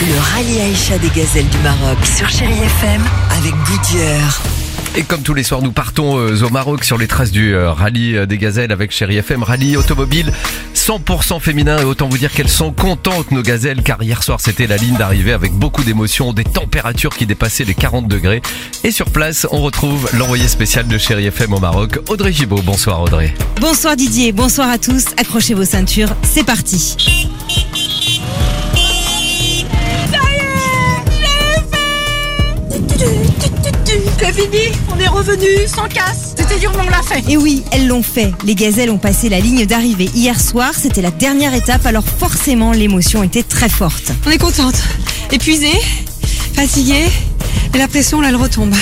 Le rallye Aïcha des gazelles du Maroc sur Chéri FM avec Goodyear. Et comme tous les soirs, nous partons euh, au Maroc sur les traces du euh, rallye euh, des gazelles avec Chéri FM, rallye automobile 100% féminin et autant vous dire qu'elles sont contentes nos gazelles car hier soir c'était la ligne d'arrivée avec beaucoup d'émotions, des températures qui dépassaient les 40 degrés. Et sur place, on retrouve l'envoyé spécial de Chéri FM au Maroc, Audrey Gibaud. Bonsoir Audrey. Bonsoir Didier, bonsoir à tous. Accrochez vos ceintures, c'est parti. Fini, on est revenu sans casse. C'était dur, mais on l'a fait. Et oui, elles l'ont fait. Les gazelles ont passé la ligne d'arrivée hier soir. C'était la dernière étape, alors forcément l'émotion était très forte. On est contente. Épuisée, fatiguée, et la pression, là, elle retombe.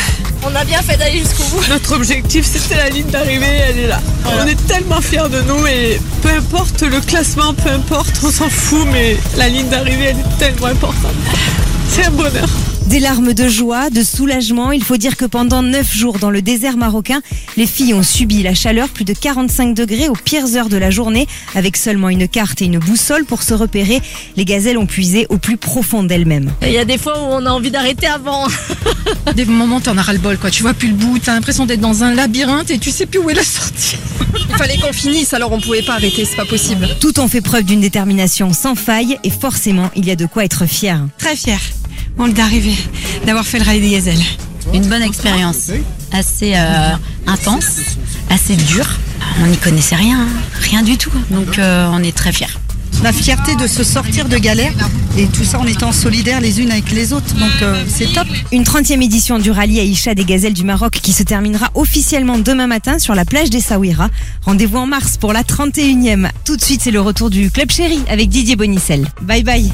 On a bien fait d'aller jusqu'au bout. Notre objectif, c'était la ligne d'arrivée, elle est là. On est tellement fiers de nous et peu importe le classement, peu importe, on s'en fout, mais la ligne d'arrivée, elle est tellement importante. C'est un bonheur. Des larmes de joie, de soulagement. Il faut dire que pendant 9 jours dans le désert marocain, les filles ont subi la chaleur, plus de 45 degrés aux pires heures de la journée. Avec seulement une carte et une boussole pour se repérer, les gazelles ont puisé au plus profond d'elles-mêmes. Il y a des fois où on a envie d'arrêter avant. Des moments, t'en as ras le bol, quoi. Tu vois plus le bout, t'as l'impression d'être dans un labyrinthe et tu sais plus où est la sortie. Il fallait qu'on finisse, alors on pouvait pas arrêter, c'est pas possible. Toutes ont fait preuve d'une détermination sans faille et forcément, il y a de quoi être fier. Très fier, bon, d'arriver, d'avoir fait le rallye des gazelles. une bonne expérience, assez euh, intense, assez dure. On n'y connaissait rien, hein. rien du tout. Donc euh, on est très fiers. la fierté de se sortir de galère et tout ça en étant solidaires les unes avec les autres. Donc euh, c'est top. Une 30e édition du rallye Aïcha des gazelles du Maroc qui se terminera officiellement demain matin sur la plage des Saouira. Rendez-vous en mars pour la 31e. Tout de suite, c'est le retour du Club Chéri avec Didier Bonicel. Bye bye.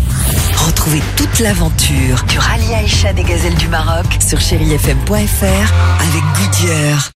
Retrouvez toute l'aventure du rallye Aïcha des gazelles du Maroc sur chérifm.fr avec Goodyear.